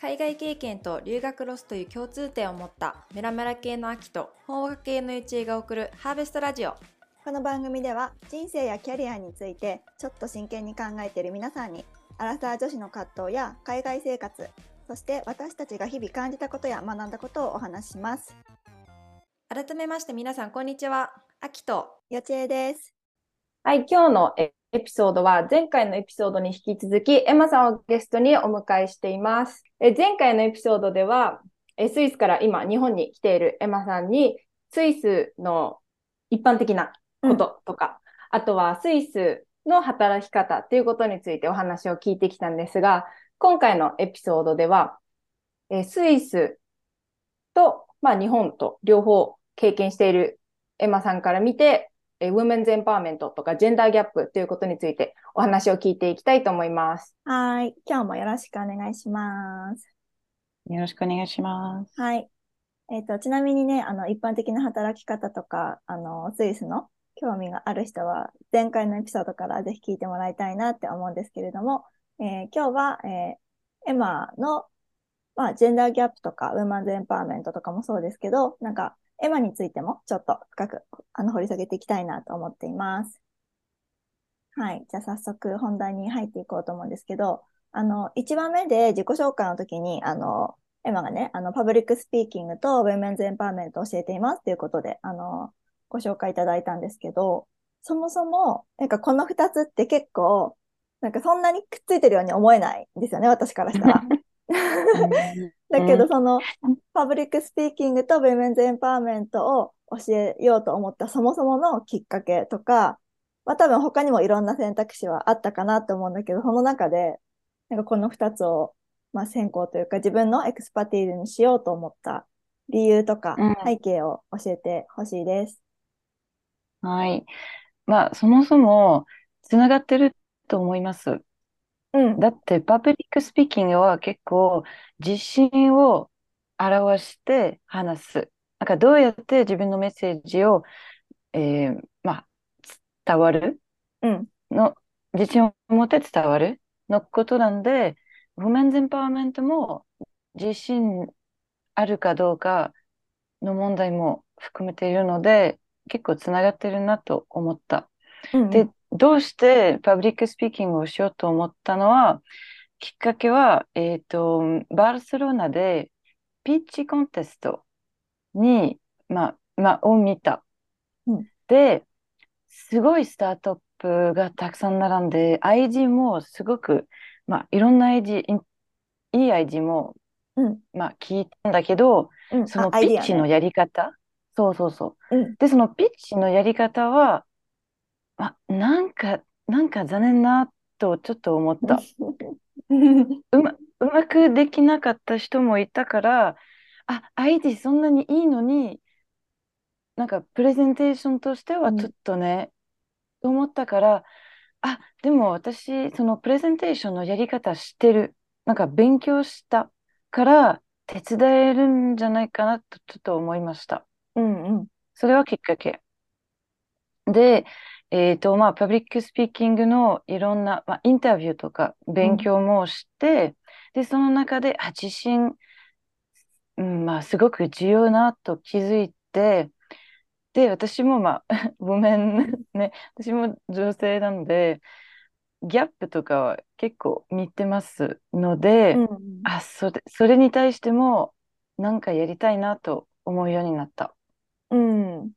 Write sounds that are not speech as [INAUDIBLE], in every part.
海外経験と留学ロスという共通点を持ったメラメラ系の秋と法学系のゆちえが送るハーベストラジオ。この番組では人生やキャリアについてちょっと真剣に考えている皆さんにアラサー女子の葛藤や海外生活そして私たちが日々感じたことや学んだことをお話しします。改めまして皆さんこんにちは。秋とよちえです。はい、今日のエピソードは前回のエピソードに引き続きエマさんをゲストにお迎えしています。え前回のエピソードではえスイスから今日本に来ているエマさんにスイスの一般的なこととか、あとはスイスの働き方っていうことについてお話を聞いてきたんですが、今回のエピソードではえスイスと、まあ、日本と両方経験しているエマさんから見てえ women's empowerment とかジェンダーギャップということについてお話を聞いていきたいと思います。はい今日もよろしくお願いしますよろしくお願いします。はいえっ、とちなみにねあの一般的な働き方とかあのスイスの興味がある人は前回のエピソードからぜひ聞いてもらいたいなって思うんですけれども、えー今日は、えーエマのまあ、ジェンダーギャップとか、ウーマンズエンパワーメントとかもそうですけど、なんか、エマについてもちょっと深く、あの、掘り下げていきたいなと思っています。はい。じゃあ早速本題に入っていこうと思うんですけど、あの、1番目で自己紹介の時に、あの、エマがね、あの、 public speaking と women's empowerment を教えていますということで、あの、ご紹介いただいたんですけど、そもそも、なんかこの2つって結構、なんかそんなにくっついてるように思えないんですよね、私からしたら。[LAUGHS] だけど、その、 public speaking と women's empowerment を教えようと思ったそもそものきっかけとか、まあ多分他にもいろんな選択肢はあったかなと思うんだけど、その中で、なんかこの2つを、まあ専攻というか自分の expertise にしようと思った理由とかうん背景を教えてほしいです。はい。まあ、そもそも、つながってると思います。うん。だって、 public speaking は結構、自信を表して話す。なんか、どうやって自分のメッセージを、えーまあ、伝わる？うん。の、自信を持って伝わる？のことなんで、 women's empowerment も自信あるかどうかの問題も含めているので、結構つながってるなと思った。うん。で、どうして public speaking をしようと思ったのは、きっかけは、えっと、バルセロナでピッチコンテストに、まあ、まあ、を見た。うんで、すごいスタートアップがたくさん並んで、IG もすごく、まあ、いろんな IG、いいい IG も、うん。まあ、聞いたんだけど、うん。その。ピッチのやり方、そうそうそう。うん。で、そのピッチのやり方は、あ、なんか、なんか残念なとちょっと思った。[LAUGHS] うま、うまくできなかった人もいたから、あ、ID そんなにいいのに、なんかプレゼンテーションとしてはうんちょっとね、と思ったから、あ、でも私、そのプレゼンテーションのやり方知ってる。なんか勉強したから手伝えるんじゃないかなとちょっと思いました。うんうん。それはきっかけ。で、えっと、まあ、 public speaking のいろんな、まあ、インタビューとか勉強もして、で、その中で、あ、自信、うん、まあ、すごく重要なと気づいて、で、私も、まあ、[LAUGHS] ごめんね、私も女性なので、ギャップとかは結構見てますので、うんあ、それ、それに対しても、なんかやりたいなと思うようになった。うん。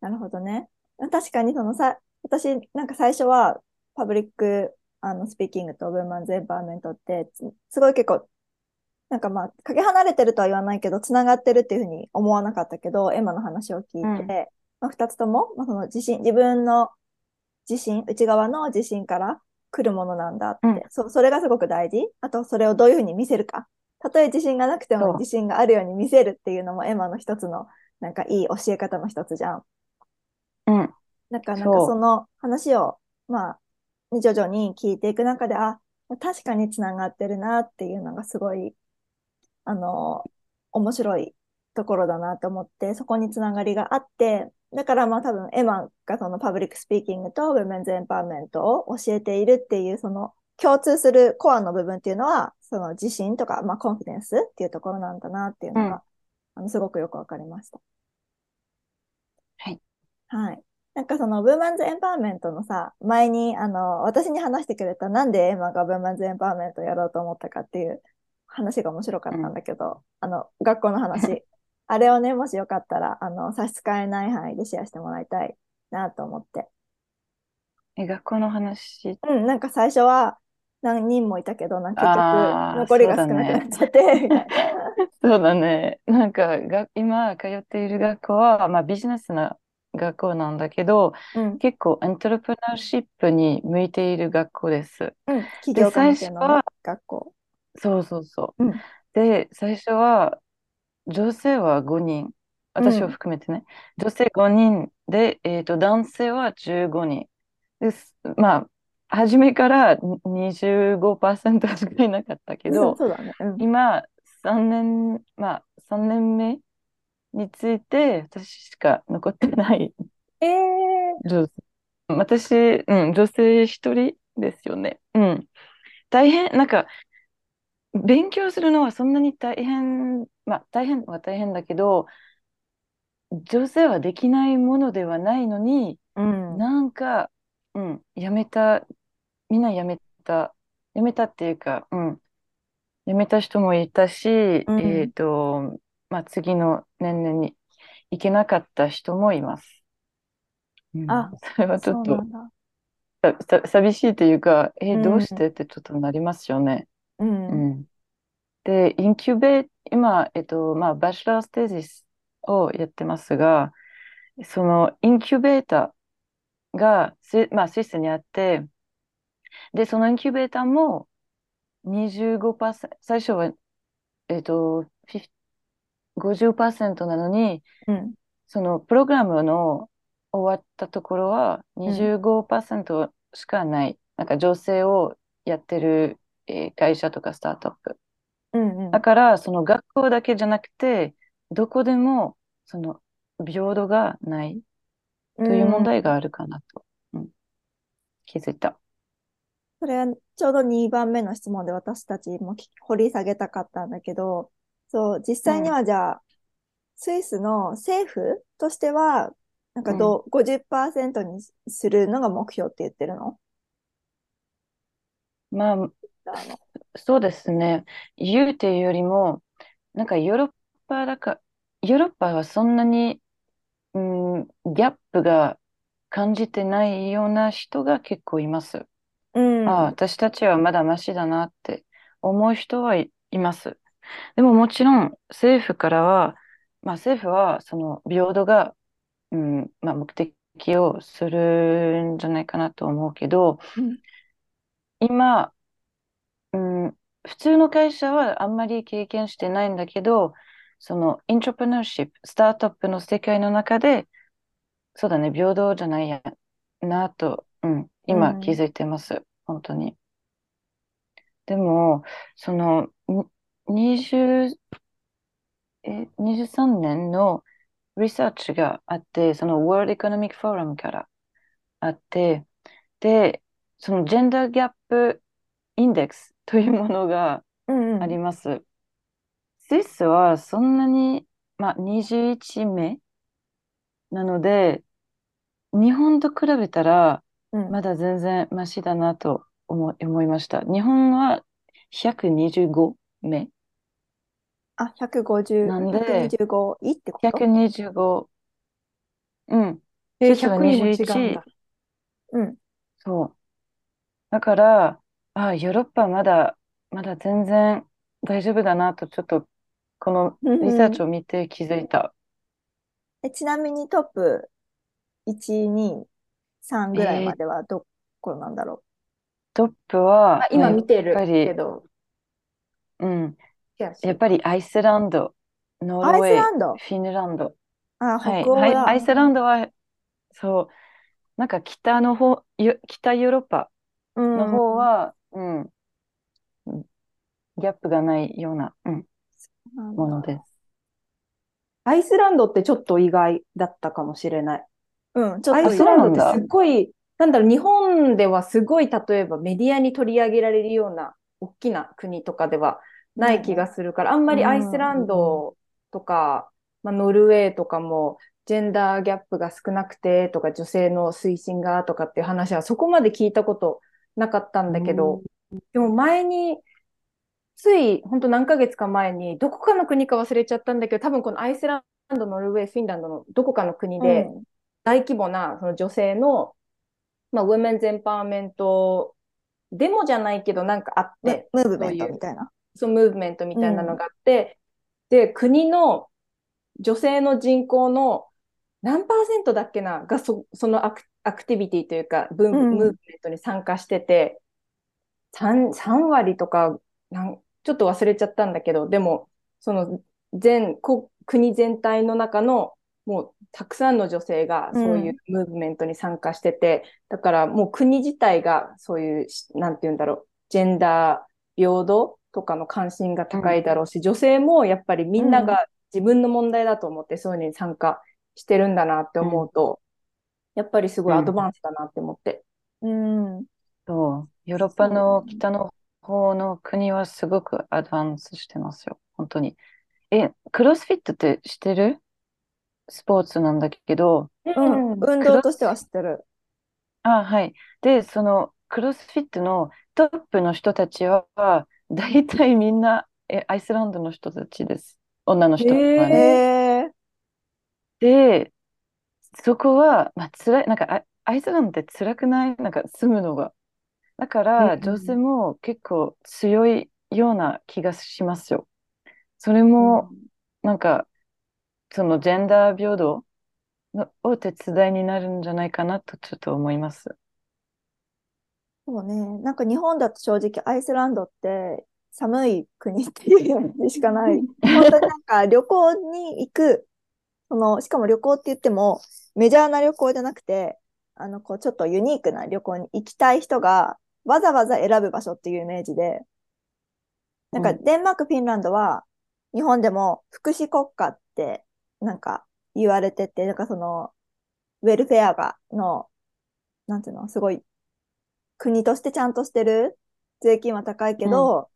なるほどね。確かにそのさ、私なんか最初はパブリックあのスピーキングとウーマンズエンパワーメントってつすごい結構なんかまあかけ離れてるとは言わないけどつながってるっていうふうに思わなかったけどエマの話を聞いて、うん。まあ、2つとも、まあ、その自信自分の自信内側の自信から来るものなんだって、うん。そうそれがすごく大事。あとそれをどういうふうに見せるか。たとえ自信がなくても自信があるように見せるっていうのもエマの一つのなんかいい教え方の一つじゃん。うん。なんか、なかその話を、まあ、徐々に聞いていく中で、あ、確かにつながってるなっていうのがすごい、あの、面白いところだなと思って、そこにつながりがあって、だからまあ多分エマがその public speaking と women's empowerment を教えているっていうその共通するコアの部分っていうのは、その自信とか、まあ、 confidence っていうところなんだなっていうのが、うんあのすごくよくわかりました。はい。はい。なんかその、ブーマンズエンパワーメントのさ、前に、あの、私に話してくれた、なんでエマがブーマンズエンパワーメントをやろうと思ったかっていう話が面白かったんだけど、あの、学校の話。[LAUGHS] あれをね、もしよかったら、あの、差し支えない範囲でシェアしてもらいたいなと思って。え、学校の話？うん、なんか最初は何人もいたけど、なんか結局残りが少なくなっちゃって。そうだね。[LAUGHS] なんかが、今通っている学校は、まあ、ビジネスな学校なんだけど、うん、結構エントレプナーシップに向いている学校です。うん、企業関係の学校。そうそうそう。うんで、最初は女性は5人、私を含めてね、女性5人で、えーと、男性は15人。です。まあ、初めから25%しかいなかったけうんど、ね。うん。今、3年、まあ、3年目について、私しか残ってないえー、女性。私、うん、女性一人ですよね。うん。大変、なんか、勉強するのはそんなに大変、まあ、大変は大変だけど、女性はできないものではないのに、うん。なんか、うん、やめた、みんなやめた、やめたっていうか、うん、やめた人もいたし、うんえっと、まあ、次の年々に行けなかった人もいます。うんあそれはちょっと寂しいというか、えうんどうしてってちょっとなりますよね。うん。うん。で、インキュベー、今、えっと、まあ、バチェラーステージスをやってますが、そのインキュベーターがス、まあ、スイスにあって、で、そのインキュベーターも25%、最初は、えっと、50 50%なのに、うん。そのプログラムの終わったところは25%しかない。なんか女性をやってる、えー会社とかスタートアップ。うん。うんだから、その学校だけじゃなくて、どこでもその平等がないという問題があるかなと、うん気づいた。それはちょうど2番目の質問で私たちもき掘り下げたかったんだけど、そう、実際にはじゃあ、スイスの政府としては、なんかどう、50%にするのが目標って言ってるの？まあ、あのそうですね。言うていうよりも、なんかヨーロッパだか、ヨーロッパはそんなに、うん、ギャップが感じてないような人が結構います。うん。ああ、私たちはまだマシだなって思う人はい、います。[LAUGHS] でももちろん政府からは、まあ政府はその平等が、うん、まあ目的をするんじゃないかなと思うけど、うん。今、うん、普通の会社はあんまり経験してないんだけど、そのイントレプナーシップ、スタートアップの世界の中で、そうだね、平等じゃないやなと、うん、今うん。気づいてます、本当に。でも、その、に20、え、23年のリサーチがあって、その World Economic Forum からあって、で、そのジェンダーギャップインデックスというものがうんうんあります。スイスはそんなに、まあ、21名なので、日本と比べたら、うんまだ全然マシだなと思い思いました。日本は125名。あ、150、なんで？125位ってこと？125。うん。え、スイスは100にも違うん21だ。うん。そう。だから、あ、ヨーロッパまだ、まだ全然大丈夫だなと、ちょっと、このリサーチを見て気づいた。えちなみにトップ1、2、3ぐらいまではどこなんだろトップは、あ、今見てるやっぱりけど、うん、やっぱりアイスランド、ノう。アイルウェー、スランド？フィンランド。あ、はい、北欧はい、だ。アイスランドは、そう、なんか北の方、よ北ヨーロッパうんの方は、うん、ギャップがないような、うん、なんだものです。アイスランドってちょっと意外だったかもしれない。うん、ちょっアイとスランドってすっごい、なんだろう、日本本ではすごい例えばメディアに取り上げられるような大きな国とかではない気がするから、あんまりアイスランドとか、まあ、ノルウェーとかもジェンダーギャップが少なくてとか女性の推進がとかっていう話はそこまで聞いたことなかったんだけど、でも前につい本当何ヶ月か前にどこかの国か忘れちゃったんだけど多分このアイスランド、ノルウェー、フィンランドのどこかの国でうん。大規模なその女性の、まあ、ウェメンズエンパワーメントデモじゃないけどなんかあって、ムムーブメントみたいな。そうムーブメントみたいなのがあって、で、国の女性の人口の何パーセントだっけながそそのアクアクティビティというか、ブームうん。ムーブメントに参加してて、3, 3割とかなん、ちょっと忘れちゃったんだけど、でも、その全こ国全体の中のもうたくさんの女性がそういうムーブメントに参加してて、だからもう国自体がそういうし、なんて言うんだろう、ジェンダー平等とかの関心が高いだろうし、女性もやっぱりみんなが自分の問題だと思ってそういうのに参加してるんだなって思うと、やっぱりすごいアドバンスだなって思って。うん。そう、ヨーロッパの北の方の国はすごくアドバンスしてますよ。本当に。え、クロスフィットって知ってる？スポーツなんだけど、うん。運動としては知ってる。あ、はい。で、そのクロスフィットのトップの人たちは、大体みんなえアイスランドの人たちです。女の人はね。え。で、そこは、まあ、辛い、なんかア、アイスランドって辛くない？なんか住むのが。だかうんら、うん女性も結構強いような気がしますよ。それも、なんか、そのジェンダー平等のお手伝いになるんじゃないかなとちょっと思います。そうね。なんか日本だと正直アイスランドって寒い国っていうイメージしかない。本当になんか旅行に行く、その、しかも旅行って言ってもメジャーな旅行じゃなくて、あの、こうちょっとユニークな旅行に行きたい人がわざわざ選ぶ場所っていうイメージで、なんかうんデンマーク、フィンランドは日本でも福祉国家ってなんか言われてて、なんかその、ウェルフェアが、の、なんていうの、すごい国としてちゃんとしてる？税金は高いけど、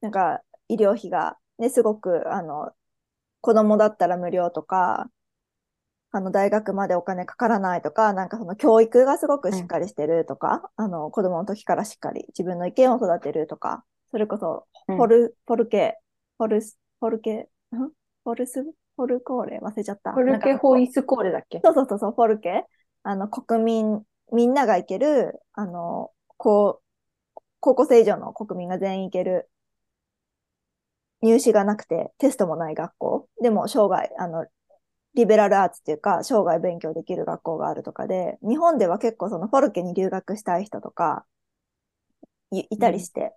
なんか医療費がね、すごく、あの、子供だったら無料とか、あの、大学までお金かからないとか、なんかその教育がすごくしっかりしてるとか、あの、子供の時からしっかり自分の意見を育てるとか、それこそ、うん。フォル、フォルケ、フォルス、フォルケ、ん？フォルス、フォルコーレ？忘れちゃった。フォルケホイスコーレだっけ？そうそうそうそう、フォルケ。あの、国民、みんなが行ける、あの、こう、高校生以上の国民が全員行ける、入試がなくて、テストもない学校。でも、生涯、あの、リベラルアーツっていうか、生涯勉強できる学校があるとかで、日本では結構そのフォルケに留学したい人とか、い、いたりして、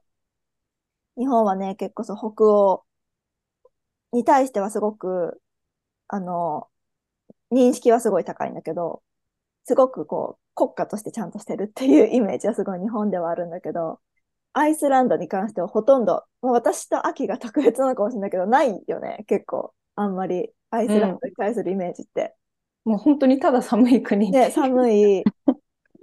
日本はね、結構そう、北欧に対してはすごく、あの、認識はすごい高いんだけど、すごくこう、国家としてちゃんとしてるっていうイメージはすごい日本ではあるんだけど、アイスランドに関してはほとんど、もう私と秋が特別なのかもしれないけど、ないよね、結構。あんまりアイスランドに対するイメージって。もう本当にただ寒い国。で、寒い、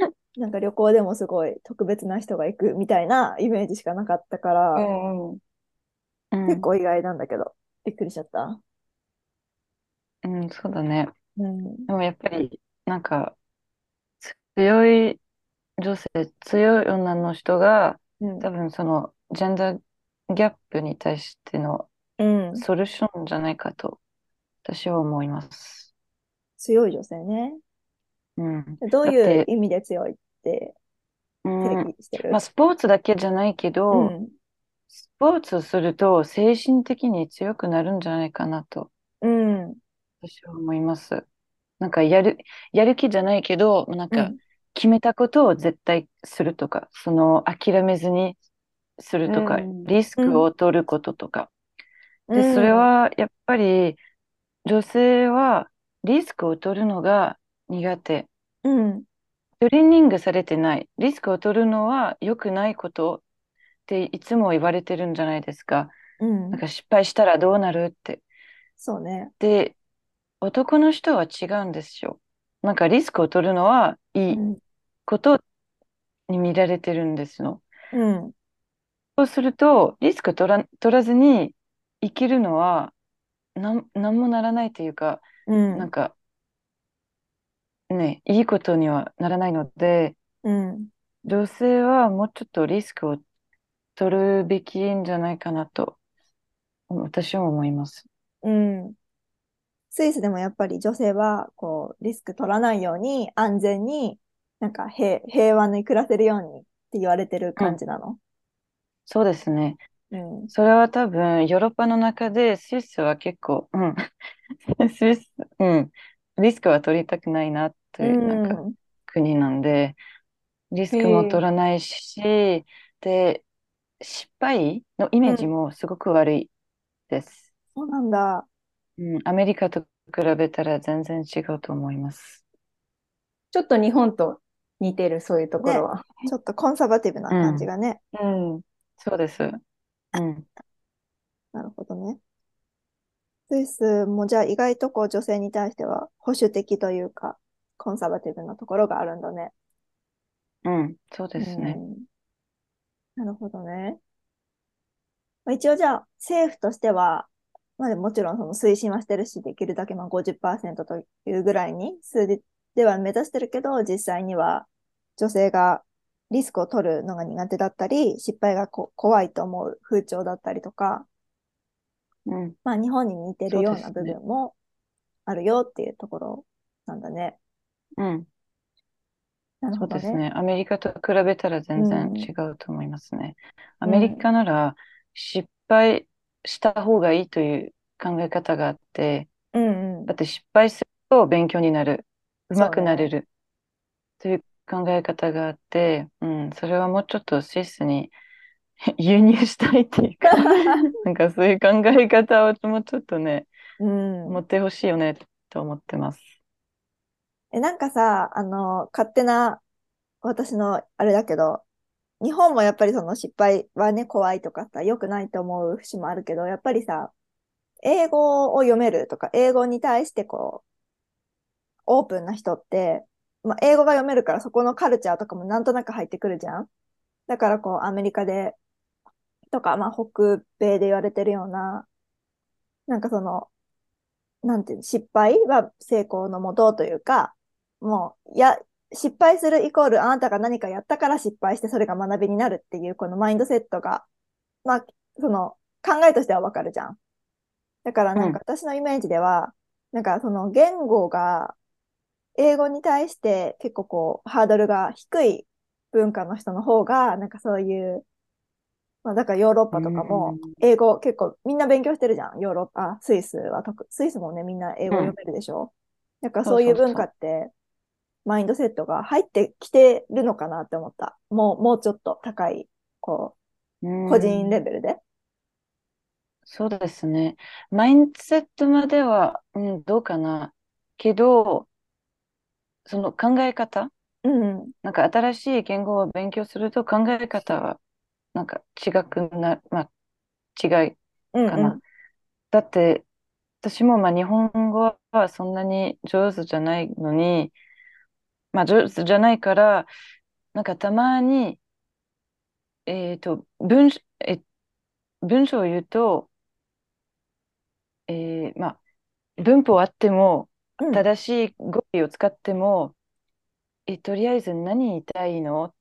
[LAUGHS] なんか旅行でもすごい特別な人が行くみたいなイメージしかなかったから、うんうん。うん結構意外なんだけど、びっくりしちゃった。うん、そうだね。うん。でもやっぱり、なんか、強い女性、強い女の人が、うん。多分その、ジェンダーギャップに対してのうん。ソリューションじゃないかと、私は思います。強い女性ね。うん。どういう意味で強いってしてる？まあ、スポーツだけじゃないけど、うん。スポーツをすると精神的に強くなるんじゃないかなと、うん。私は思います。なんかやる、やる気じゃないけど、なんかうん決めたことを絶対するとか、その諦めずにするとか、うんリスクを取ることとか。で、うんそれはやっぱり女性はリスクを取るのが苦手。うん。トレーニングされてない。リスクを取るのは良くないことっていつも言われてるんじゃないですか。うんなんか失敗したらどうなるって。そうね。で、男の人は違うんですよ。なんかリスクを取るのはいいうんことに見られてるんですの。うん。そうすると、リスク取ら、取らずに生きるのは、なん、なんもならないというか、うん。なんか、ね、いいことにはならないので、うん。女性はもうちょっとリスクを取るべきんじゃないかなと、私は思います。うん。スイスでもやっぱり女性は、こう、リスク取らないように、安全に、なんか平、平和に暮らせるようにって言われてる感じなの？そうですね。うん。それは多分、ヨーロッパの中でスイスは結構、うん、[LAUGHS] スイス、うん、リスクは取りたくないなという、なんかうん。国なんで、リスクも取らないし、で、失敗のイメージもすごく悪いです。そうなんだ。うん、アメリカと比べたら全然違うと思います。ちょっと日本と似てる、そういうところは。ちょっとコンサバティブな感じがね。うん。そうです。うん。[LAUGHS] なるほどね。スイスもじゃあ意外とこう女性に対しては保守的というか、コンサバティブなところがあるんだね。うん、そうですね。うんなるほどね。まあ、一応じゃあ政府としては、まあでももちろんその推進はしてるし、できるだけまあ50%というぐらいに数字では目指してるけど、実際には女性がリスクを取るのが苦手だったり、失敗がこ怖いと思う風潮だったりとか、うん、まあ日本に似てるような部分もあるよっていうところなんだね。うん、なるほどね。そうですね。アメリカと比べたら全然うん違うと思いますね。アうんメリカなら失敗した方がいいという考え方があって、うんうんだ。って失敗すると勉強になる、上手くなれる。という考え方があって、うん、それはもうちょっとスイスに [LAUGHS] 輸入したいっていうか、[LAUGHS] なんかそういう考え方をもうちょっとね、うん。持ってほしいよねと思ってます。え、なんかさ、あの、勝手な、私のあれだけど、日本もやっぱりその失敗はね、怖いとかさ、良くないと思う節もあるけど、やっぱりさ、英語を読めるとか、英語に対してこう、オープンな人って、まあ、英語が読めるからそこのカルチャーとかもなんとなく入ってくるじゃん。だからこう、アメリカで、とか、まあ、北米で言われてるような、なんかその、なんていうの、失敗は成功のもとというか、もう、いや、失敗するイコールあなたが何かやったから失敗してそれが学びになるっていうこのマインドセットが、まあ、その考えとしてはわかるじゃん。だからなんか私のイメージでは、なんかその言語が英語に対して結構こうハードルが低い文化の人の方が、なんかそういう、まあだからヨーロッパとかもうん英語結構みんな勉強してるじゃん。ヨーロッパ、あスイスは特、スイスもねみんな英語読めるでしょ？だからそういう文化って、マインドセットが入ってきてるのかなって思った。もう、もうちょっと高い、こうんう、個人レベルで。そうですね。マインドセットまでは、うん、どうかな。けど、その考え方、うんうん。なんか新しい言語を勉強すると考え方は、なんか違くな、まあ、違いうんかな。だって、私もまあ日本語はそんなに上手じゃないのに、まあ上手じゃないから、なんかたまに、えっと、文章、え、文章を言うと、えーまあ、文法あっても、うん。正しい語尾を使っても、え、とりあえず何言いたいの？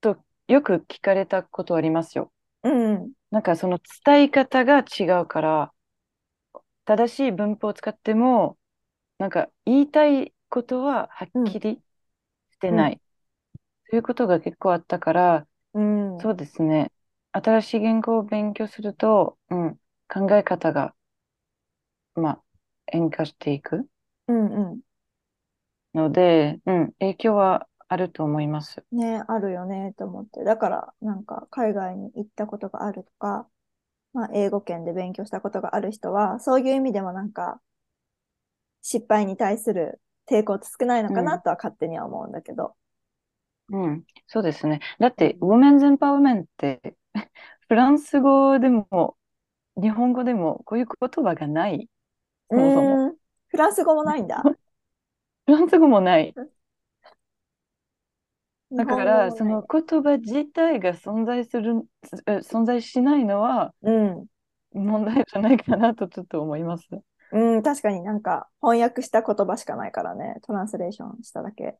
とよく聞かれたことありますよ。うんうん。なんかその伝え方が違うから、正しい文法を使っても、なんか言いたいことははっきりしてない。ということが結構あったから、うん。そうですね。新しい言語を勉強すると、うん、考え方が、まあ、変化していく？うんうので、うん、影響はあると思います。ん。ね、あるよね、と思って。だから、なんか、海外に行ったことがあるとか、まあ、英語圏で勉強したことがある人は、そういう意味でもなんか、失敗に対する抵抗って少ないのかなとは勝手には思うんだけど。うん、そうですね。だって、ウォメンズエンパワーメンって、[LAUGHS] フランス語でも、日本語でも、こういう言葉がない。そもそも。フランス語もないんだ。フランス語もない。だから、その言葉自体が存在する、え存在しないのはうん。問題じゃないかなとちょっと思います。うん、確かになんか翻訳した言葉しかないからね。トランスレーションしただけ。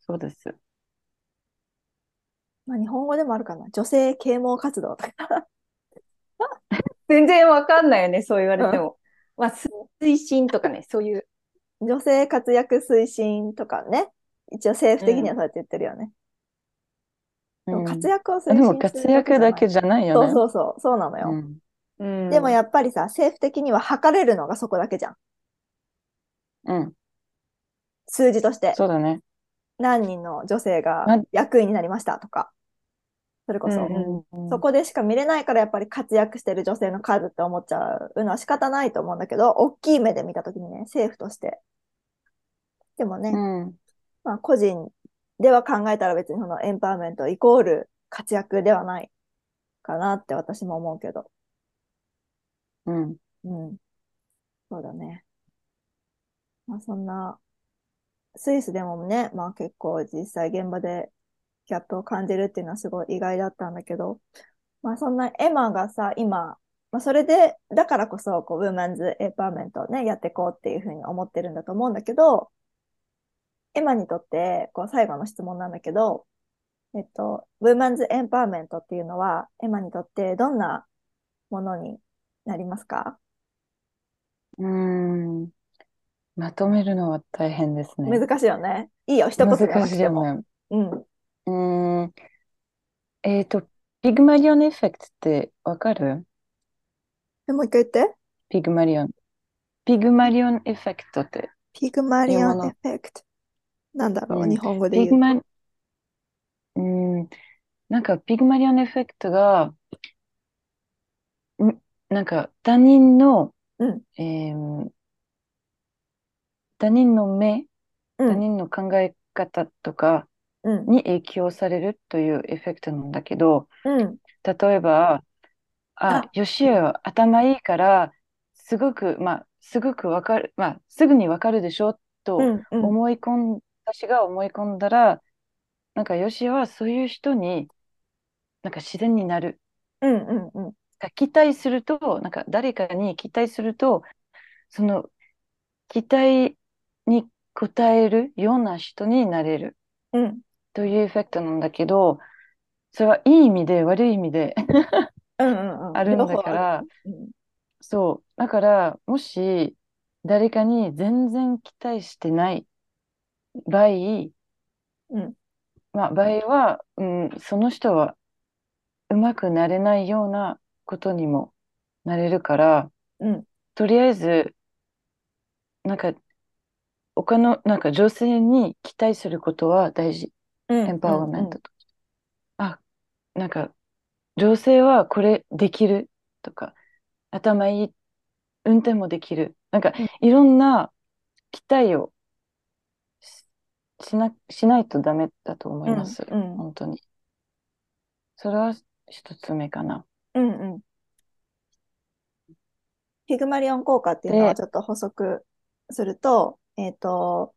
そうです。まあ、日本語でもあるかな。女性啓蒙活動とか。[LAUGHS] 全然わかんないよね、そう言われても。まあ、推進とかね、そういう。女性活躍推進とかね。一応政府的にはそうやって言ってるよね。でもうん活躍をす活るだけじゃない躍だけじゃないよそうね。そうそう、そうなのよ。うんうんでもやっぱりさ、政府的には測れるのがそこだけじゃん。うん、数字として。そうだね。何人の女性がま役員になりましたとか。それこそ、うんそこでしか見れないからやっぱり活躍してる女性の数って思っちゃうのは仕方ないと思うんだけど、大きい目で見たときにね、政府として。でもね、うん、まあ個人では考えたら別にそのエンパワーメントイコール活躍ではないかなって私も思うけど。うん、うん。そうだね。まあそんな、スイスでもね、まあ結構実際現場でギャップを感じるっていうのはすごい意外だったんだけど、まあそんなエマがさ、今、まあそれで、だからこそ、こう、 women's empowerment をね、やっていこうっていうふうに思ってるんだと思うんだけど、エマにとって、こう、最後の質問なんだけど、えっと、 women's empowerment っていうのは、エマにとってどんなものになりますか？うん。まとめるのは大変ですね。難しいよね。いいよ、一言でな難しいよ。ね。うん。うん。えっと、 Pygmalion effect ってわかる？え、もう一回言って。 Pygmalion。Pygmalion effect って。 Pygmalion effect。なんだろう、うん日本語で言う。ピグマ、うん、なんか Pygmalion effect が、んなんか他人の、うんえー他人の目、うん、他人の考え方とかうん、に影響されるというエフェクトなんだけど、うん、例えば、ああ、ヨシエは頭いいから、すごく、まあ、すごくわかる、まあ、すぐにわかるでしょとうん、うん、思い込ん、私が思い込んだら、なんかヨシエはそういう人に、なんか自然になる。うん、うん、うん。期待すると、なんか誰かに期待すると、その期待に応えるような人になれる。うん、というエフェクトなんだけど、それはいい意味で悪い意味でうん、うん、うん。あるんだから。うんそう。だから、もし誰かに全然期待してない場合、うんまあ、場合は、うん、その人はうまくなれないようなことにもなれるから、うんとりあえず、なんか、他の、なんか女性に期待することは大事。うんエンパワーメントと。あ、なんか、女性はこれできるとか、頭いい、運転もできる。なんかうん、いろんな期待をししな、しないとダメだと思います。うんうん本当に。それは一つ目かな。うん、うん。ピグマリオン効果っていうのはでちょっと補足すると、えっと、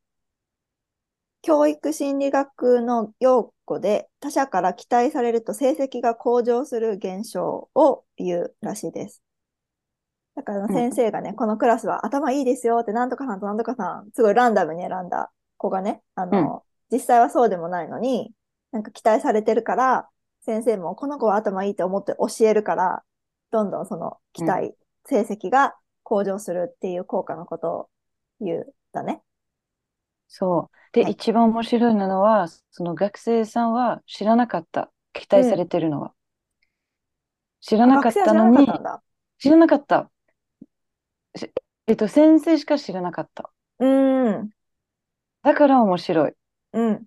教育心理学の用語で他者から期待されると成績が向上する現象を言うらしいです。だからうん先生がね、このクラスは頭いいですよって、なんとかさんとなんとかさん、すごいランダムに選んだ子がね、あの、実際はそうでもないのに、なんか期待されてるから、先生もこの子は頭いいと思って教えるから、どんどんその期待、成績が向上するっていう効果のことを言うんだね。そう。で、はい一番面白いのは、その学生さんは知らなかった。期待されてるのは。知らなかっ学生は知らたのに、なかったんだ。知らなかった。しえっと、先生しか知らなかった。うーん、だから面白い。うん。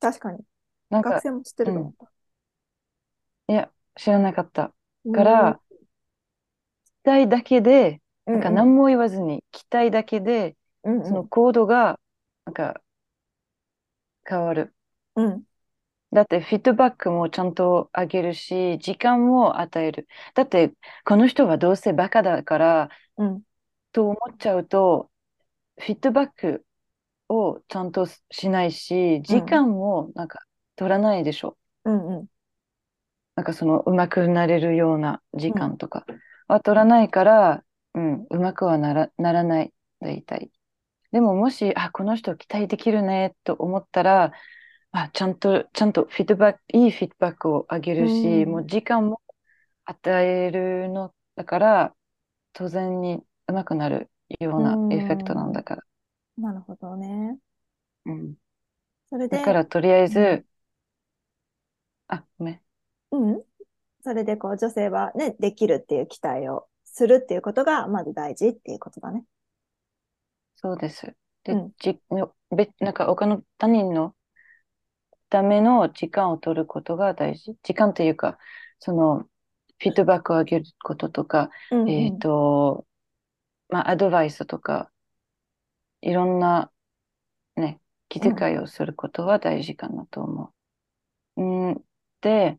確かに。なんか、学生も知ってると思った。いや、知らなかった。うんから、期待だけで、なんかうん何も言わずに、期待だけで、そのコードが、なんか、変わる。うんだって、フィッドバックもちゃんとあげるし、時間も与える。だって、この人はどうせバカだから、うんと思っちゃうと、フィッドバックをちゃんとしないし、時間もなんか取らないでしょ。うんうん。なんかその上手くなれるような時間とかは取らないから、うん、上手くはなら、ならない、大体。でももし、あ、この人期待できるねと思ったら、あ、ちゃんと、ちゃんとフィードバック、いいフィードバックをあげるし、うんもう時間も与えるのだから、当然に上手くなるようなエフェクトなんだから。なるほどね。うん。それで、だからとりあえず、うんあ、ごめん。うん。それで、こう、女性はね、できるっていう期待をするっていうことが、まず大事っていうことだね。そうです。で、うんじ、べ、なんか他の他人のための時間を取ることが大事。時間というか、その、フィードバックを上げることとか、うんうんえっと、まあ、アドバイスとか、いろんな、ね、気遣いをすることは大事かなと思う。うん、で、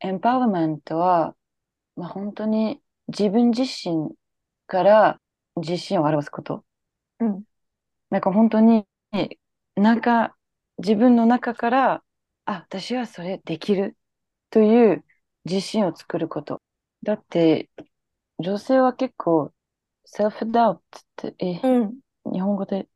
エンパワーメントは、まあ、本当に自分自身から自信を表すこと。うん。なんか本当に、中、自分の中から、あ、私はそれできるという自信を作ること。だって、女性は結構、セルフダウトって、え、うん。日本語で、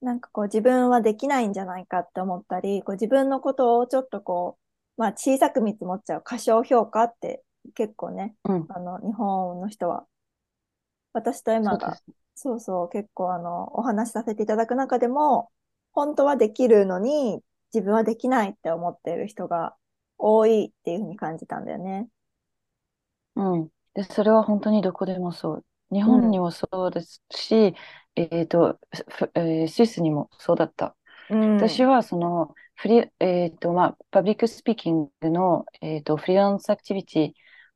なんかこう自分はできないんじゃないかって思ったり、こう自分のことをちょっとこう、まあ小さく見積もっちゃう過小評価って結構ね、うん、あの、日本の人は、私とエマが、そう。そう結構あの、お話しさせていただく中でも、本当はできるのに、自分はできないって思っている人が多いっていうふうに感じたんだよね。うん。で、それは本当にどこでもそう。日本にもそうですし、えっと、ふえースイスにもそうだった。うん。私はそのフリー、えっと、まあ、 public speaking の、えっと、 freelance activit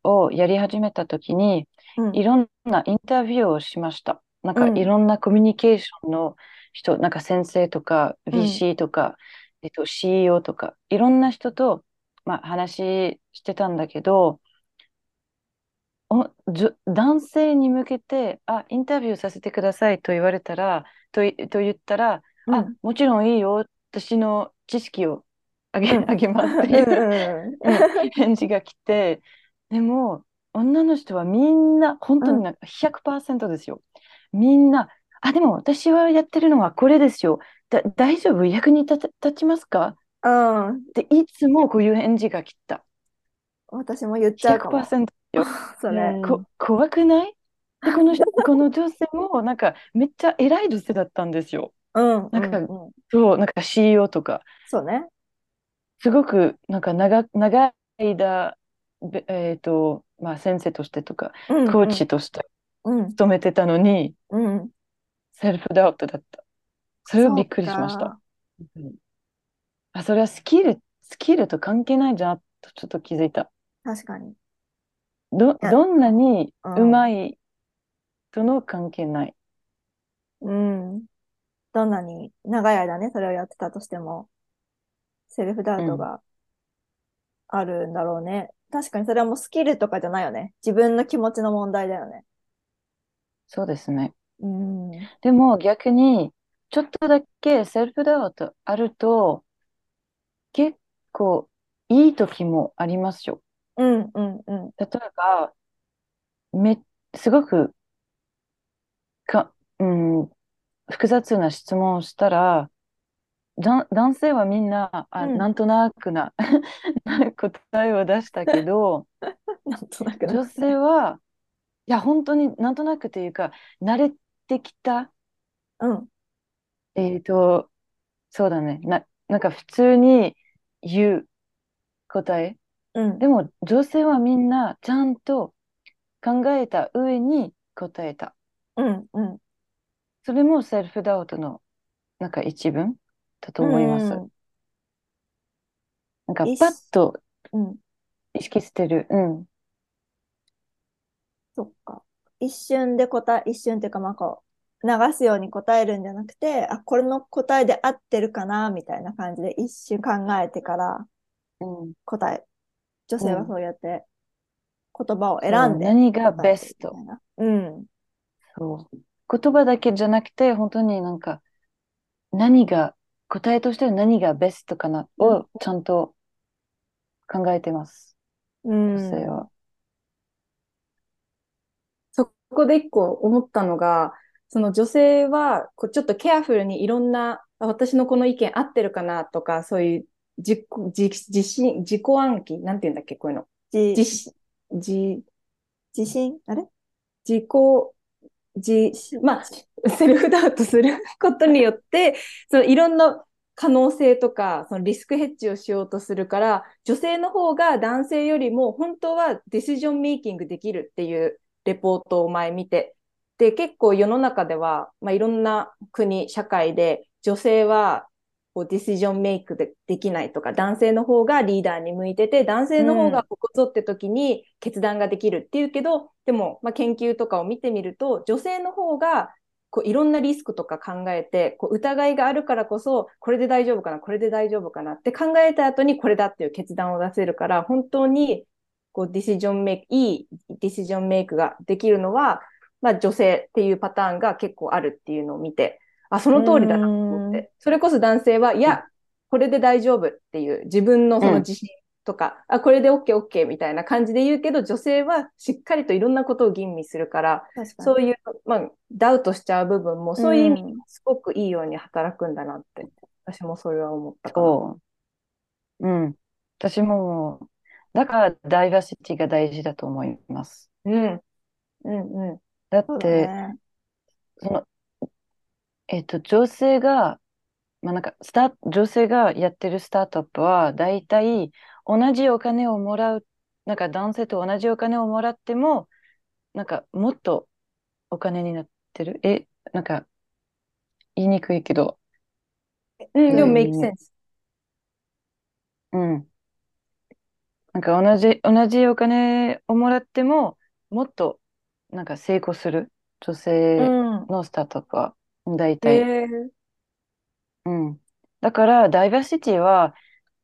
ィをやり始めたときに、うんいろんなインタビューをしました。なんかうん。いろんなコミュニケーションの人、なんか先生とかん。VC とか、えっと、CEO とか、いろんな人と、まあ、話してたんだけど、お男性に向けて、あ、インタビューさせてくださいと言われたら、とい、と言ったら、あうん、もちろんいいよ。私の知識をあげ、うん。あげますってうんうんいううん。返事が来て、でも、女の人はみんな、本当になんか100%ですよ。みんな、あ、でも私はやってるのはこれですよ。だ、大丈夫？役に立ちますか？うん。で、いつもこういう返事が来た。私も言っちゃうかも。100%よ。[LAUGHS] それ。こ、怖くない？で、この人、[LAUGHS] この女性も、なんか、めっちゃ偉い女性だったんですよ。うん。なんかうんうんそう、なんか CEO とか、そうね。すごく、なんか長、長い間、べえっと、まあ、先生としてとか、うんコーチとしてうん。勤めてたのに、うん。セルフダウトだった。それはびっくりしましたか。。うんあ、それはスキル、スキルと関係ないじゃんとちょっと気づいた。確かに。ど、やどんなにうんうまいとの関係ない。うん。どんなに長い間ね、それをやってたとしても、セルフダウトがあるんだろうね。確かにそれはもうスキルとかじゃないよね。自分の気持ちの問題だよね。そうですね。うん。でも逆に、ちょっとだけセルフダウトあると、結構いい時もありますよ。うん、うん、うん。例えば、め、すごく、か、うん、複雑な質問をしたら、だ男性はみんな、あ、うんなんとなくな [LAUGHS] 答えを出したけど、[LAUGHS] なんとなくな女性は、いや、本当になんとなくというか、慣れてきた、うん。えっと、そうだね。な、なんか普通に言う答え。うん。でも女性はみんなちゃんと考えた上に答えた。うん、うん。それもセルフダウトのなんか一文だと思います。うんなんかいっパッとうん。意識してる。うん。そっか。一瞬で答え、一瞬っていうか、まあこう、流すように答えるんじゃなくて、あ、これの答えで合ってるかな、みたいな感じで一瞬考えてからうん。答え。女性はそうやって言葉を選んで何がベストるみたいな。うん。そう。言葉だけじゃなくて、本当になんか何が、答えとしては何がベストかなをちゃんと考えてます。う女性ん。は。そこで一個思ったのが、その女性は、こうちょっとケアフルにいろんな、あ私のこの意見合ってるかなとか、そういう自己、自、自信、自己暗記、なんて言うんだっけ、こういうの。じ自信、自、自信？あれ？自己、自、まあ、セルフダウトする [LAUGHS] ことによって、そのいろんな可能性とか、そのリスクヘッジをしようとするから、女性の方が男性よりも本当はディシジョンメイキングできるっていうレポートを前見て、で、結構世の中では、まあ、いろんな国、社会で女性はこうディシジョンメイクでできないとか、男性の方がリーダーに向いてて、男性の方がここぞって時に決断ができるっていうけど、でも、まあ、研究とかを見てみると、女性の方がこういろんなリスクとか考えて、こう疑いがあるからこそ、これで大丈夫かな、これで大丈夫かなって考えた後にこれだっていう決断を出せるから、本当にこうディシジョンメイク、いいディシジョンメイクができるのは、まあ女性っていうパターンが結構あるっていうのを見て、あ、その通りだなと思って。それこそ男性は、いや、これで大丈夫っていう自分のその自信とか、あ、これで OK、OK みたいな感じで言うけど、女性はしっかりといろんなことを吟味するから。そういう、まあ、ダウトしちゃう部分も、そういう意味うんですごくいいように働くんだなって、私もそれは思ったかな。うん。私も、だからダイバーシティが大事だと思います。うん。うんうそうだだって、ね。その、えっと、女性が、まあ、なんか、スター女性がやってるスタートアップは、だいたい同じお金をもらう、なんか男性と同じお金をもらっても、なんか、もっとお金になってる？え、なんか、言いにくいけど、ん。うん、でもうん make sense。うん。なんか同じ、同じお金をもらっても、もっと、なんか成功する？女性うん。のスタートアップは、だいへたい。え。うん。だから、ダイバーシティは、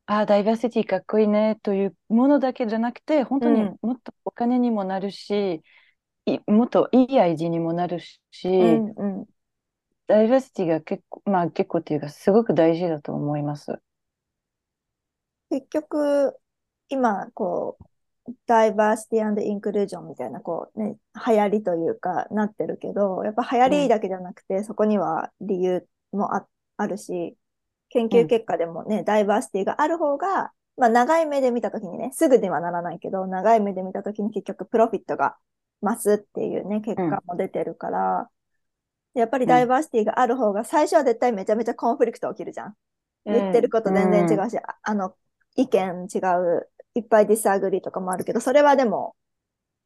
ああ、ダイバーシティかっこいいねというものだけじゃなくて、本当にうんもっとお金にもなるし、いもっといい愛人にもなるし、うんうん。ダイバーシティが結構、まあ結構っていうか、すごく大事だと思います。結局、今、こう、ダイバーシティインクルージョンみたいな、こうね、流行りというか、なってるけど、やっぱ流行りだけじゃなくて、そこには理由もあ、あるし、研究結果でもね、ダイバーシティがある方が、まあ長い目で見たときにね、すぐではならないけど、長い目で見たときに結局プロフィットが増すっていうね、結果も出てるから、やっぱりダイバーシティがある方が最初は絶対めちゃめちゃコンフリクト起きるじゃん。言ってること全然違うし、ああの、意見違う、いっぱいディスアグリとかもあるけど、それはでも、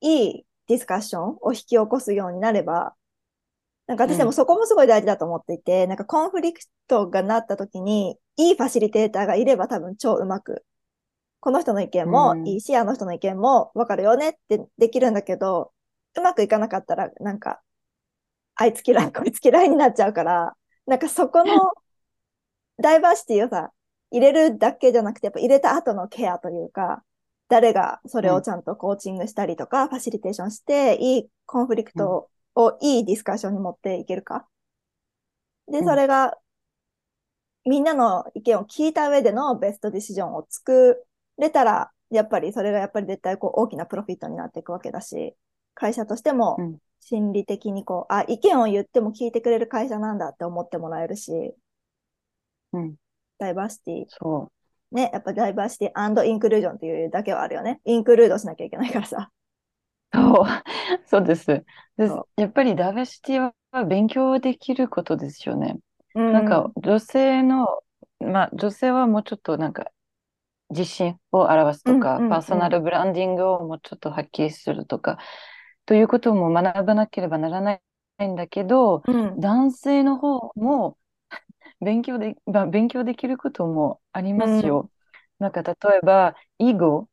いいディスカッションを引き起こすようになれば、なんか私でもそこもすごい大事だと思っていて、なんかコンフリクトがなった時に、いいファシリテーターがいれば多分超うまく、この人の意見もいいし、あの人の意見もわかるよねってできるんだけど、うまくいかなかったら、なんか、あいつ嫌い、こいつ嫌いになっちゃうから、なんかそこのダイバーシティをさ、入れるだけじゃなくて、やっぱ入れた後のケアというか、誰がそれをちゃんとコーチングしたりとか、ファシリテーションして、いいコンフリクトをいいディスカッションに持っていけるか。で、うん。それが、みんなの意見を聞いた上でのベストディシジョンを作れたら、やっぱりそれがやっぱり絶対こう大きなプロフィットになっていくわけだし、会社としてもうん。心理的にこう、あ、意見を言っても聞いてくれる会社なんだって思ってもらえるし、うん、ダイバーシティそね、やっぱダイバーシティインクルージョンっていうだけはあるよね。インクルードしなきゃいけないからさ。う。そう、[LAUGHS] そうです。でやっぱりダイバーシティは勉強できることですよね。ななんか女性の、まあ女性はもうちょっとなんか自信を表すとか、うんうんうんパーソナルブランディングをもうちょっとはっきりするとか、ということも学ばなければならないんだけど、うん、男性の方も勉強で、まあ、勉強できることもありますよ。なんか例えば、囲碁。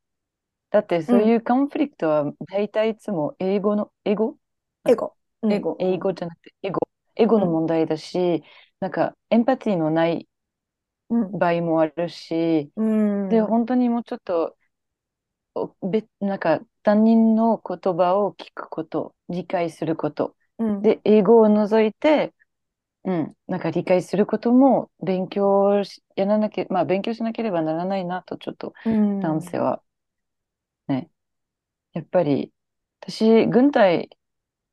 だってそういうコンフリクトは大体いつも英語の、英語？エゴ。うんエゴ。英語じゃなくて、エゴ。エゴの問題だし、なんかエンパティのないうん。場合もあるし、うん。で、本当にもうちょっと、おべ、なんか他人の言葉を聞くこと、理解すること。うん、で、英語を除いて、うん、なんか理解することも勉強し、やらなきゃ、まあ勉強しなければならないなと、ちょっとうん。男性はね、やっぱり、私、軍隊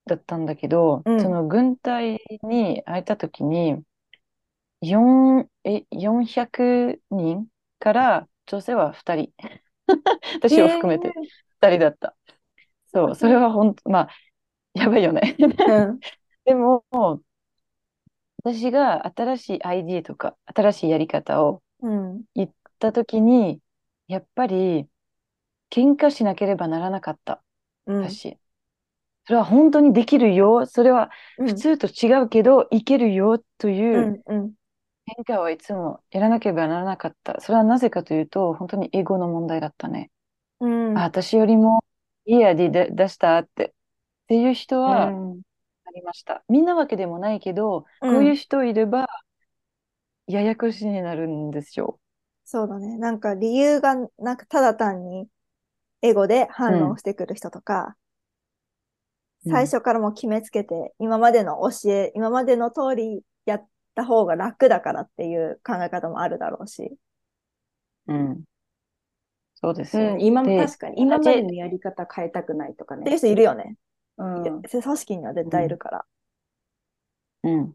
だったんだけど、うんその軍隊に入った時に、4、え、400人から女性は2人。[LAUGHS] 私を含めて2人だった。そう、それは本当、まあ、やばいよね。うん。[LAUGHS] でも、私が新しい ID とか、新しいやり方をうん。言った時に、やっぱり、喧嘩しなければならなかった。うん。私。それは本当にできるよ。それはうん普通と違うけど、いけるよとういうんうん。変化はいつもやらなければならなかった。それはなぜかというと、本当に英語の問題だったね。うん。あ、私よりもいいアイディで出したって。っていう人はりました。みんなわけでもないけど、うんこういう人いれば、ややこしになるんですよ。そうだね。なんか理由が、なんかただ単にエゴで反論してくる人とか、うん最初からもう決めつけて、今までの教え、今までの通りやった方が楽だからっていう考え方もあるだろうし。うん。そうですよ。うん、今で確かに、今までのやり方変えたくないとかね。っていう人いるよね。うん組織には絶対いるから。うん。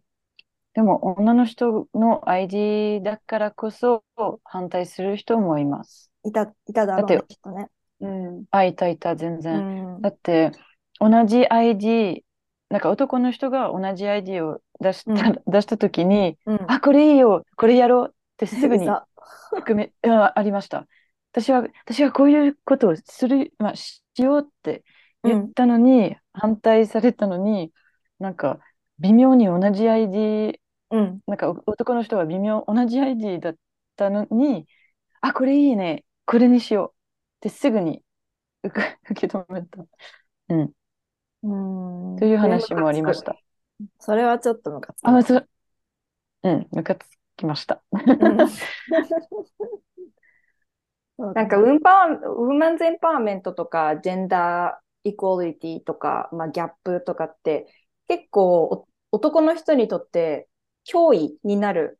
でも、女の人の ID だからこそ反対する人もいます。いた、いただろうねだっ、きっとね。うん。あ、いたいた、全う然。ん。だって、同じ ID、なんか男の人が同じ ID を出した、うん出したときに、うん。あ、これいいよ、これやろうってすぐに嘘含め、あ、[LAUGHS] ありました。私は、私はこういうことをする、まあ、しようって言ったのに、反対されたのに、なんか、微妙に同じ ID、うん。なんかお男の人は微妙、同じ ID だったのに、あ、これいいね、これにしようってすぐに [LAUGHS] 受け止めた。うん。うん。という話もありました。それはちょっとムカつくあ、ね。そ、うん、ムカつきました。[LAUGHS] なんかウンパワー、ウーマンズエンパワーメントとか、ジェンダーイコーリティとか、まあ、ギャップとかって、結構お男の人にとって脅威になる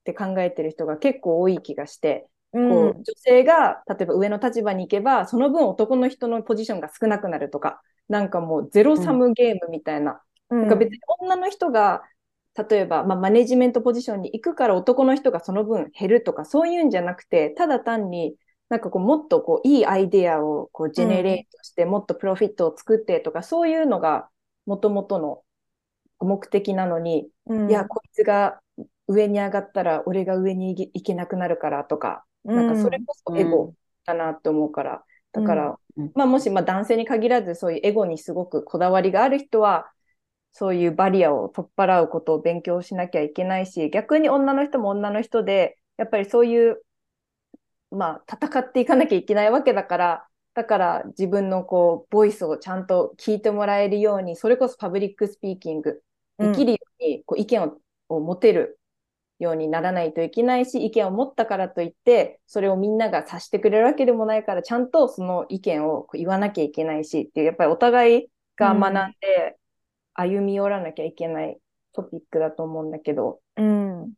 って考えてる人が結構多い気がして、こう女性が例えば上の立場に行けば、その分男の人のポジションが少なくなるとか、なんかもうゼロサムゲームみたいな、うん。なんか別に女の人が、例えば、まあ、マネジメントポジションに行くから男の人がその分減るとか、そういうんじゃなくて、ただ単に、なんかこう、もっとこう、いいアイデアをこう、ジェネレートして、もっとプロフィットを作ってとか、そういうのが、もともとの目的なのに、うん、いや、こいつが上に上がったら、俺が上に行けなくなるからとか、なんかそれこそエゴだなって思うから、だから、うん。まあもしまあ男性に限らずそういうエゴにすごくこだわりがある人は、そういうバリアを取っ払うことを勉強しなきゃいけないし、逆に女の人も女の人で、やっぱりそういう、まあ戦っていかなきゃいけないわけだから、だから自分のこう、 voice をちゃんと聞いてもらえるように、それこそ public speaking できるように、こう意見をを持てるようにならないといけないし、意見を持ったからといって、それをみんなが察してくれるわけでもないから、ちゃんとその意見をこう言わなきゃいけないしっていう、やっぱりお互いが学んで歩み寄らなきゃいけないトピックだと思うんだけど、うん。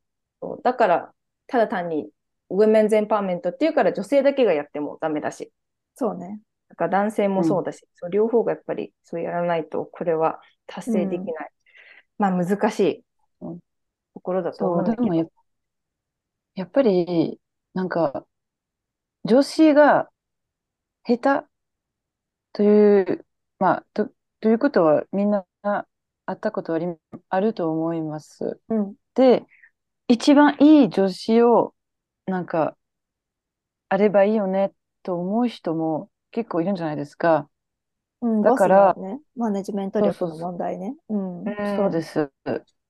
だから、ただ単にウェメンズエンパワーメントっていうから女性だけがやってもダメだし、そうね。だから男性もそうだし、そう両方がやっぱりそうやらないと、これは達成できない。まあ難しいうんところだと思うんだけど。でもやっぱり、なんか、女子が下手という、まあ、と、ということはみんなあったことあり、あると思います。うん。で、一番いい女子を、なんか、あればいいよねと思う人も結構いるんじゃないですか。うん、だからね、マネジメント力の問題ね。うん。そうです。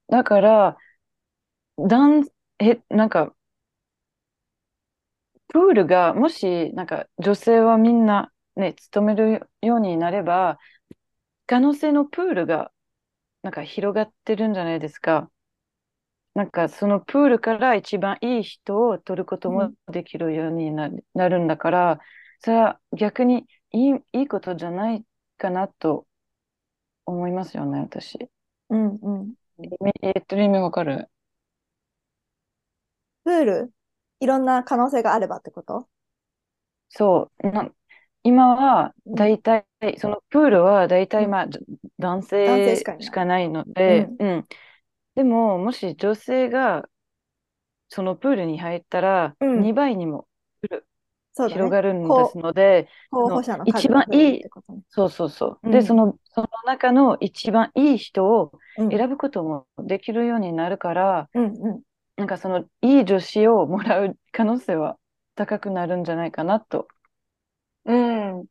だから、だん、え、なんか、プールが、もし、なんか、女性はみんな、ね、勤めるようになれば、可能性のプールが、なんか広がってるんじゃないですか。なんか、そのプールから一番いい人を取ることもできるようになる,、なるんだから、それは逆にいい、いいことじゃないかなと思いますよね、私。うん、うん。えっと、意味わかる？プール、いろんな可能性があればってこと？そう。な今は、だいたい、そのプールはだいたい、まあ、じ男性しかいないしかないので、うん。でも、もし女性が、そのプールに入ったら、うん2倍にもそうだね。広がるんですので、候補者の一数が増える番いいってことね。そうそうそう。うんで、その、その中の一番いい人をうん選ぶこともできるようになるから、うんうん。なんかその、いい女子をもらう可能性は高くなるんじゃないかなと。うん。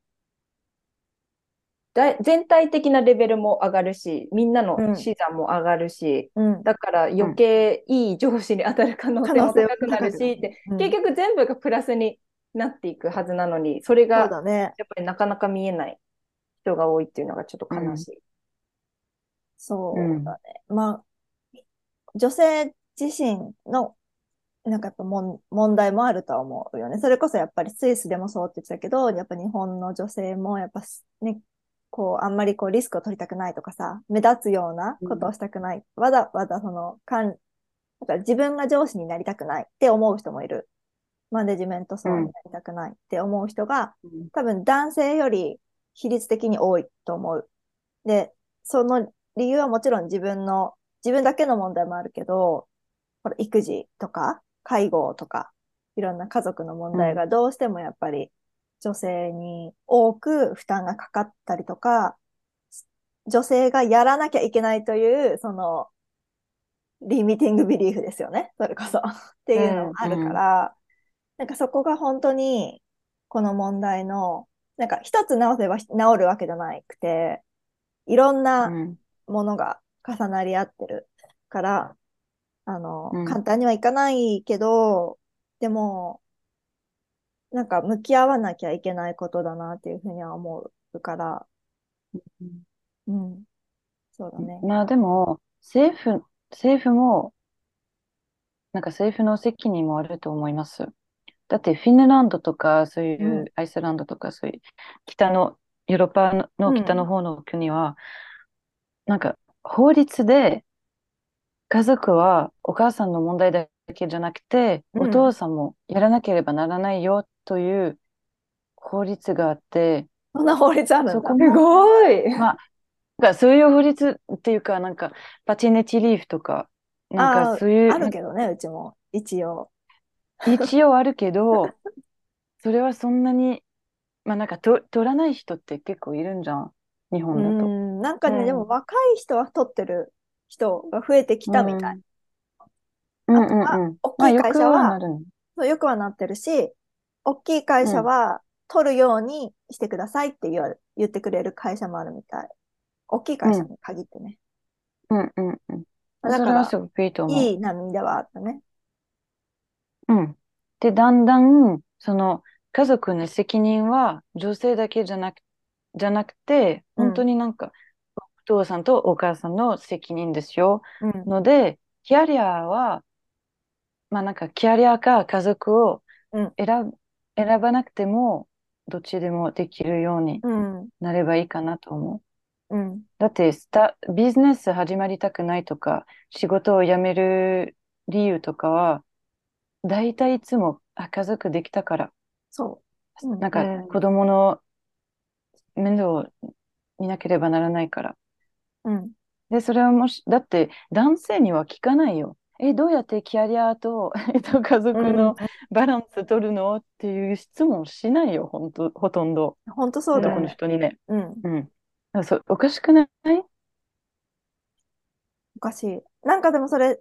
だ全体的なレベルも上がるし、みんなの資産も上がるし、うん。だから余計いい上司に当たる可能性も高くなるし、ってうん結局全部がプラスになっていくはずなのに、それが。やっぱりなかなか見えない人が多いっていうのがちょっと悲しい。そうだね。まあ、女性自身の、なんかやっぱもん問題もあるとは思うよね。それこそやっぱりスイスでもそうって言ってたけど、やっぱ日本の女性もやっぱすね、こう、あんまりこうリスクを取りたくないとかさ、目立つようなことをしたくない。わざわざその、かん、だから自分が上司になりたくないって思う人もいる。マネジメント層になりたくないって思う人が、多分男性より比率的に多いと思う。で、その理由はもちろん自分の、自分だけの問題もあるけど、ほら育児とか介護とか、いろんな家族の問題がどうしてもやっぱり女性に多く負担がかかったりとか、女性がやらなきゃいけないという、その、リミティングビリーフですよね。それこそ。っていうのもあるから、なんかそこが本当に、この問題の、なんか一つ直せば治るわけじゃなくて、いろんうなんものが重なり合ってるから、あの、うん簡単にはいかないけど、でも、なんか向き合わなきゃいけないことだなっていうふうには思うから、うん。そうだね。まあでも、政府、政府も、なんか政府の責任もあると思います。だってフィンランドとか、そういううんアイスランドとか、そういう北の、ヨーロッパのの北の方の国は、なんか法律で家族はお母さんの問題だけじゃなくて、うんお父さんもやらなければならないよという法律があって、そんな法律あるんだ。すごい。まあ、なんかそういう法律っていうか、なんかパティネティリーフとか、なんあかそういう、あるけどね、うちも、一応。一応あるけど、それはそんなに、まあなんかと取らない人って結構いるんじゃん、日う本だと。ん、なんかね、うんでも若い人は取ってる人が増えてきたみたい。うんうんあとはうん。大きい会社は、はなるの。そうよくはなってるし、大きい会社は取るようにしてくださいって言わ言ってくれる会社もあるみたい。大きい会社に限ってね。うんうんうん。だからそれはすごくいいと思う。いい波ではあったね。うん。で、だんだん、その、家族の責任は女性だけじゃなく、じゃなくて、うん本当になんか、お父さんとお母さんの責任ですよ。うん。ので、キャリアは、まあなんか、キャリアか家族をうん選ぶ、選ばなくても、どっちでもできるようにうん。なればいいかなと思う。うん。だってスタ、ビジネス始まりたくないとか、仕事を辞める理由とかは、大体いつも、あ、家族できたから、そう。うんなんかうん子供の面倒を見なければならないから。うん。で、それはもし、だって男性には聞かないよ。え、どうやってキャリアと、[LAUGHS] えっと、家族のバランス取るのっていう質問しないよ、ほんと、ほとんど。本当そうだ男の。人にね。うん。うん。あそう、おかしくない？おかしい。なんかでもそれ、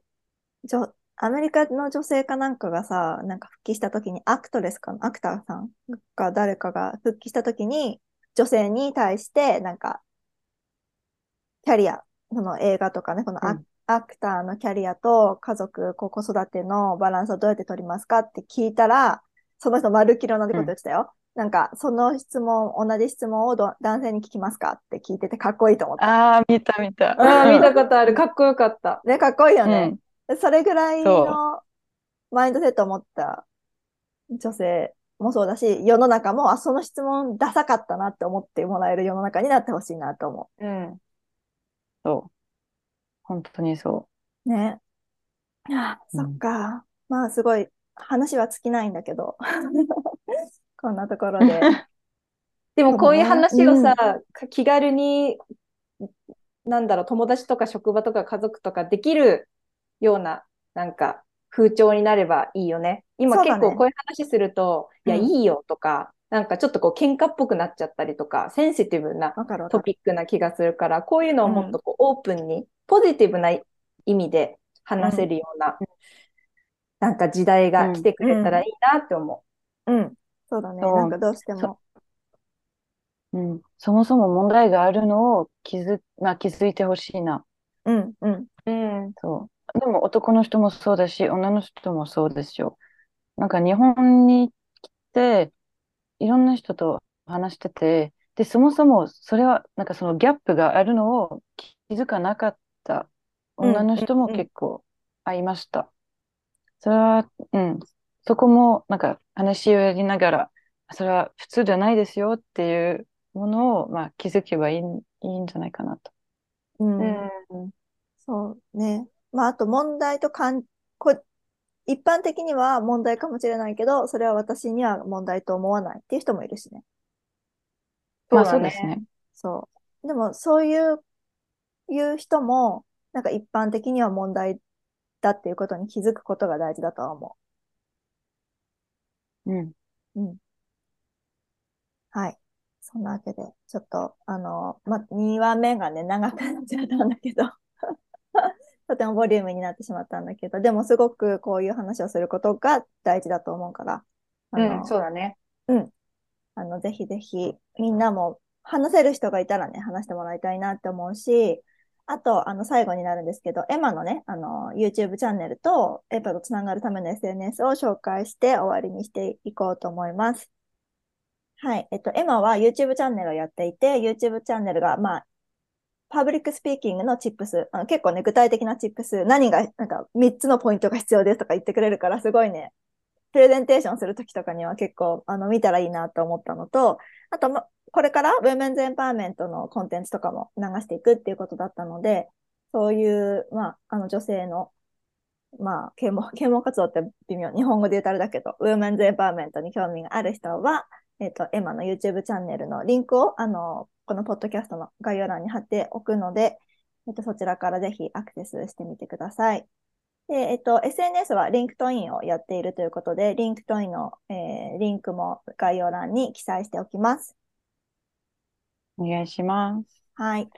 じょ、アメリカの女性かなんかがさ、なんか復帰した時にアクトレスかな、アクターさんか誰かが復帰した時に、女性に対して、なんか、キャリア、その映画とかね、このア,、うんアクターのキャリアと家族、子育てのバランスをどうやって取りますかって聞いたら、その人丸きろ同じこと言ってたよ。なんか、その質問、同じ質問をど男性に聞きますかって聞いててかっこいいと思った。ああ、見た見た。ああ、見たことある。かっこよかった。ね、かっこいいようね。ん。それぐらいそのマインドセットを持った女性もそうだし、世の中も、あ、その質問ダサかったなって思ってもらえる世の中になってほしいなと思うん。そ本当にそね。あ、うんそっか。まあ、すごい、話は尽きないんだけど。[LAUGHS] こんなところで。[LAUGHS] でもこういう話をさ、うか気軽に、なんだろう、友達とか職場とか家族とかできるような、なんか、風潮になればいいよね。今結構こういう話すると、いや、うんいいよとか、なんかちょっとこう喧嘩っぽくなっちゃったりとか、センシティブな。トピックな気がするから、こういうのをもっとこうオープンに、ポジティブな意味で話せるような、なんか時代が来てくれたらいいなって思うん。そうだね。なんかどうしても。う。うん。そもそも問題があるのを気づ、まあ、気づいてほしいな。うん、うん。う。うん。そう。でも男の人もそうだし、女の人もそうですよ。なんか日本に来て、いろんな人と話してて、で、そもそもそれは、なんかそのギャップがあるのを気づかなかった女の人も結構会いました。それは、うん。そこもなんか話をやりながら、それは普通じゃないですよっていうものを、まあ、気づけばいい、いいんじゃないかなと。うん。うん。そうね。まあ、あと問題とかん、こ、一般的には問題かもしれないけど、それは私には問題と思わないっていう人もいるしね。まあそうですね。そう。でも、そういう、いう人も、なんか一般的には問題だっていうことに気づくことが大事だとは思うん。う。うん。はい。そんなわけで、ちょっと、あの、ま、2話目がね、長くなっちゃったんだけど、[LAUGHS] とてもボリュームになってしまったんだけど、でもすごくこういう話をすることが大事だと思うから、あうのん、そうだね。あの、ぜひぜひ、みんなも話せる人がいたらね、話してもらいたいなって思うし、あと、あの、最後になるんですけど、エマのね、あの、YouTube チャンネルと、エパとつながるための SNS を紹介して終わりにしていこうと思います。はい。えっと、エマは YouTube チャンネルをやっていて、YouTube チャンネルが、まあ、 public speaking の tips、あの結構ね、具体的な tips、何が、なんか3つのポイントが必要ですとか言ってくれるから、すごいね、プレゼンテーションするときとかには結構、あの、見たらいいなと思ったのと、あと、ま、これから women's empowerment のコンテンツとかも流していくっていうことだったので、そういう、まあ、あの女性の、まあ、啓蒙、[LAUGHS] 啓蒙活動って微妙、日本語で言うとあれだけど、 Women's Empowerment に興味がある人は、えっと、エマの YouTube チャンネルのリンクを、あの、このポッドキャストの概要欄に貼っておくので、えっと、そちらからぜひアクセスしてみてください。で、えっと、SNS は LinkedIn をやっているということで、 LinkedIn の、えーリンクも概要欄に記載しておきます。お願いします。はい。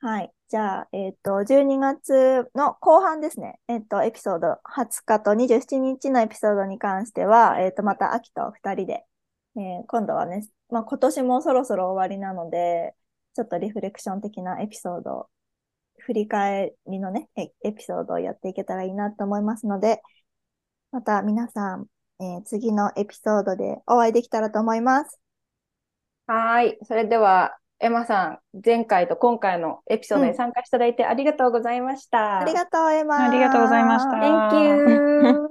はい。じゃあ、えっと、12月の後半ですね。えっと、エピソード20日と27日のエピソードに関しては、えっと、また秋と2人で、えー今度はね、まあ、今年もそろそろ終わりなので、ちょっとリフレクション的なエピソード、振り返りのね、エピソードをやっていけたらいいなと思いますので、また皆さん、え次のエピソードでお会いできたらと思います。はーい。それでは、エマさん、前回と今回のエピソードに参加していただいてありがとうございました。ありがとう、エマ。ありがとうございました Thank you.